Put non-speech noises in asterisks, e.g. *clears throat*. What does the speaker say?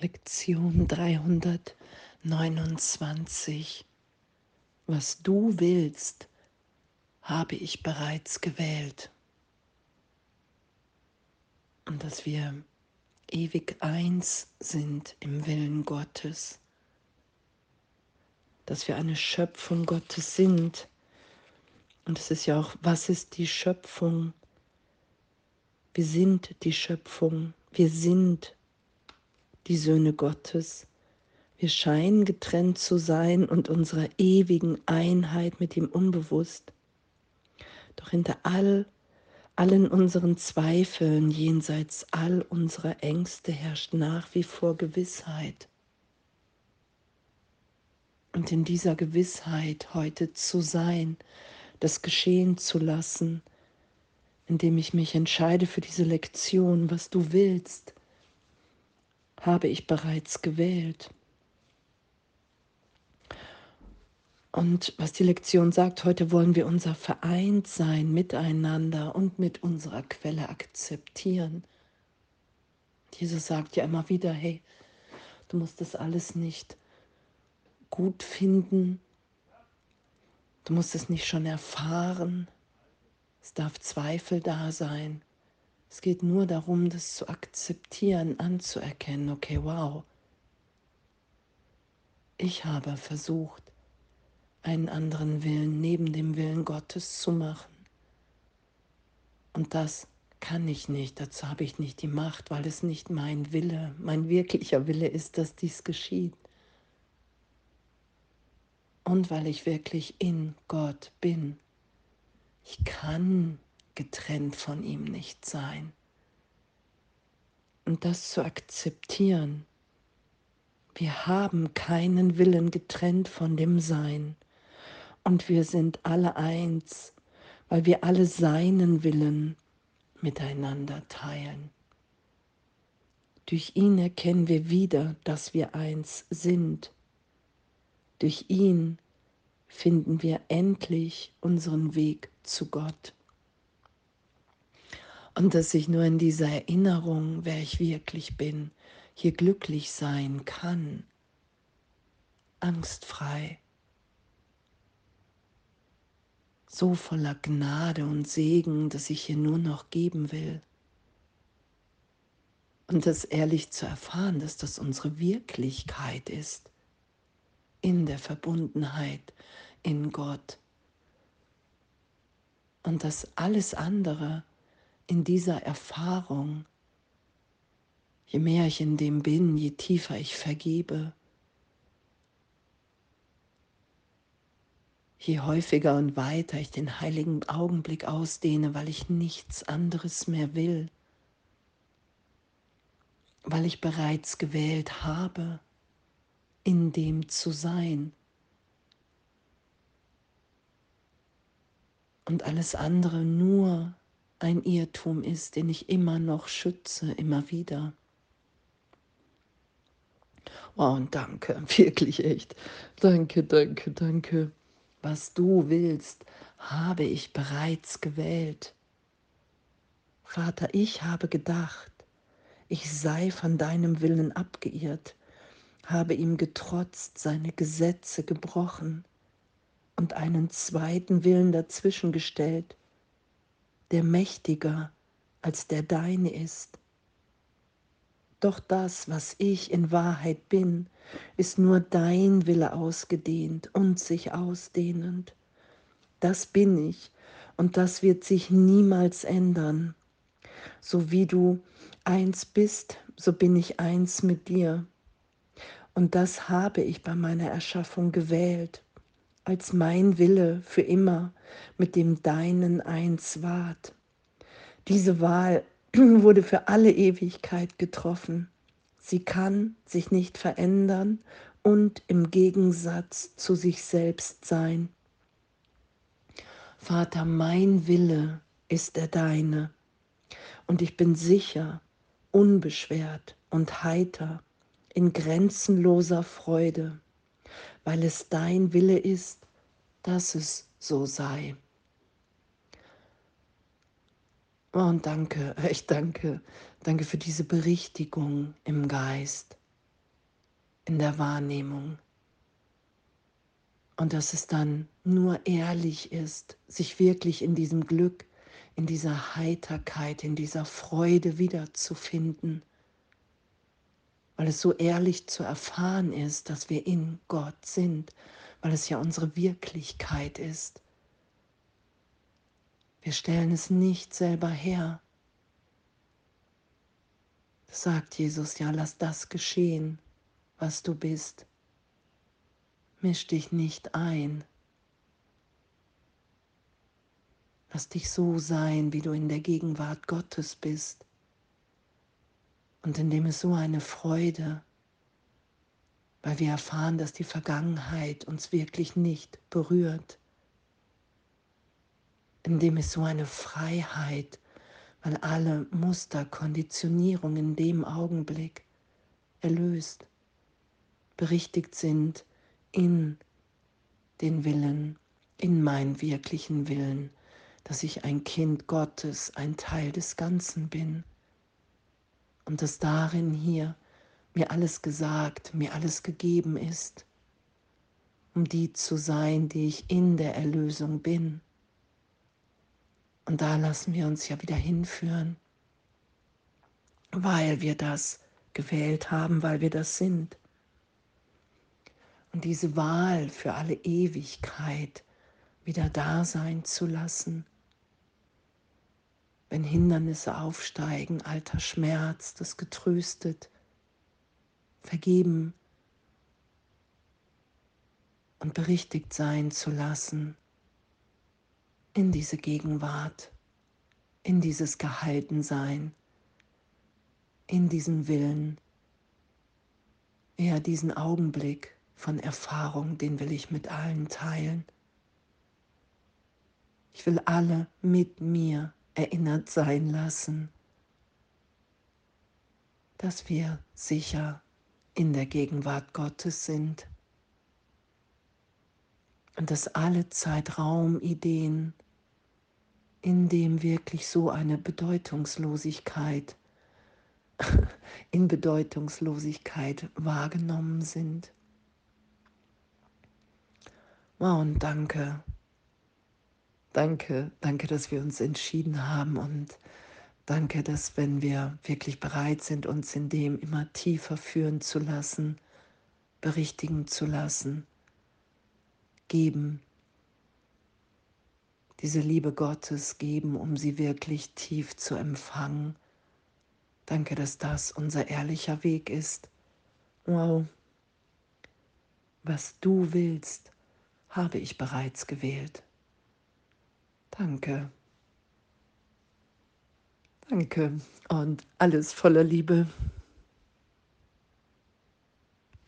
Lektion 329. Was du willst, habe ich bereits gewählt. Und dass wir ewig eins sind im Willen Gottes. Dass wir eine Schöpfung Gottes sind. Und es ist ja auch, was ist die Schöpfung? Wir sind die Schöpfung. Wir sind die Söhne Gottes. Wir scheinen getrennt zu sein und unserer ewigen Einheit mit ihm unbewusst. Doch hinter all, allen unseren Zweifeln, jenseits all unserer Ängste, herrscht nach wie vor Gewissheit. Und in dieser Gewissheit heute zu sein, das geschehen zu lassen, indem ich mich entscheide für diese Lektion, was du willst, habe ich bereits gewählt. Und was die Lektion sagt, heute wollen wir unser Vereintsein miteinander und mit unserer Quelle akzeptieren. Jesus sagt ja immer wieder, hey, du musst das alles nicht gut finden, du musst es nicht schon erfahren, es darf Zweifel da sein, es geht nur darum, das zu akzeptieren, anzuerkennen, okay, wow. Ich habe versucht, einen anderen Willen neben dem Willen Gottes zu machen. Und das kann ich nicht, dazu habe ich nicht die Macht, weil es nicht mein Wille, mein wirklicher Wille ist, dass dies geschieht. Und weil ich wirklich in Gott bin. Ich kann getrennt von ihm nicht sein. Und das zu akzeptieren. Wir haben keinen Willen getrennt von dem Sein. Und wir sind alle eins, weil wir alle seinen Willen miteinander teilen. Durch ihn erkennen wir wieder, dass wir eins sind. Durch ihn finden wir endlich unseren Weg zu Gott. Und dass ich nur in dieser Erinnerung, wer ich wirklich bin, hier glücklich sein kann, angstfrei, so voller Gnade und Segen, dass ich hier nur noch geben will. Und das ehrlich zu erfahren, dass das unsere Wirklichkeit ist, in der Verbundenheit in Gott. Und dass alles andere in dieser Erfahrung, je mehr ich in dem bin, je tiefer ich vergebe, je häufiger und weiter ich den heiligen Augenblick ausdehne, weil ich nichts anderes mehr will, weil ich bereits gewählt habe, in dem zu sein. Und alles andere nur ein Irrtum ist, den ich immer noch schütze, immer wieder. Wow, und danke, *laughs* wirklich echt. Danke, danke, danke. Was du willst, habe ich bereits gewählt. Vater, ich habe gedacht, ich sei von deinem Willen abgeirrt, habe ihm getrotzt, seine Gesetze gebrochen und einen zweiten Willen dazwischen gestellt, der mächtiger als der deine ist. Doch das, was ich in Wahrheit bin, ist nur dein Wille ausgedehnt und sich ausdehnend. Das bin ich und das wird sich niemals ändern. So wie du eins bist, so bin ich eins mit dir. Und das habe ich bei meiner Erschaffung gewählt als mein Wille für immer mit dem Deinen eins ward. Diese Wahl *clears throat* wurde für alle Ewigkeit getroffen. Sie kann sich nicht verändern und im Gegensatz zu sich selbst sein. Vater, mein Wille ist der deine, und ich bin sicher, unbeschwert und heiter in grenzenloser Freude weil es dein Wille ist, dass es so sei. Oh, und danke, *laughs* ich danke, danke für diese Berichtigung im Geist. in der Wahrnehmung. Und dass es dann nur ehrlich ist, sich wirklich in diesem Glück, in dieser Heiterkeit, in dieser Freude wiederzufinden, weil es so ehrlich zu erfahren ist, dass wir in Gott sind, weil es ja unsere Wirklichkeit ist. Wir stellen es nicht selber her. sagt Jesus, ja, lass das geschehen, was du bist. Misch dich nicht ein. Lass dich so sein, wie du in der Gegenwart Gottes bist. Und indem es so eine Freude, weil wir erfahren, dass die Vergangenheit uns wirklich nicht berührt, indem es so eine Freiheit, weil alle Muster, Konditionierung in dem Augenblick erlöst, berichtigt sind in den Willen, in meinen wirklichen Willen, dass ich ein Kind Gottes, ein Teil des Ganzen bin und dass darin hier mir alles gesagt, mir alles gegeben ist, um die zu sein, die ich in der Erlösung bin. Und da lassen wir uns ja wieder hinführen, weil wir das gewählt haben, weil wir das sind. Und diese Wahl für alle Ewigkeit wieder da sein zu lassen, wenn Hindernisse aufsteigen, alter Schmerz, das getröstet, vergeben und berichtigt sein zu lassen in diese Gegenwart, in dieses Gehaltensein, in diesen Willen, ja diesen Augenblick von Erfahrung, den will ich mit allen teilen. Ich will alle mit mir erinnert sein lassen, dass wir sicher in der Gegenwart Gottes sind und dass alle Zeitraumideen, in dem wirklich so eine Bedeutungslosigkeit, *laughs* in Bedeutungslosigkeit wahrgenommen sind. Wow, und danke, Danke, danke, dass wir uns entschieden haben und danke, dass wenn wir wirklich bereit sind, uns in dem immer tiefer führen zu lassen, berichtigen zu lassen, geben, diese Liebe Gottes geben, um sie wirklich tief zu empfangen. Danke, dass das unser ehrlicher Weg ist. Wow, was du willst, habe ich bereits gewählt. Danke. Danke und alles voller Liebe.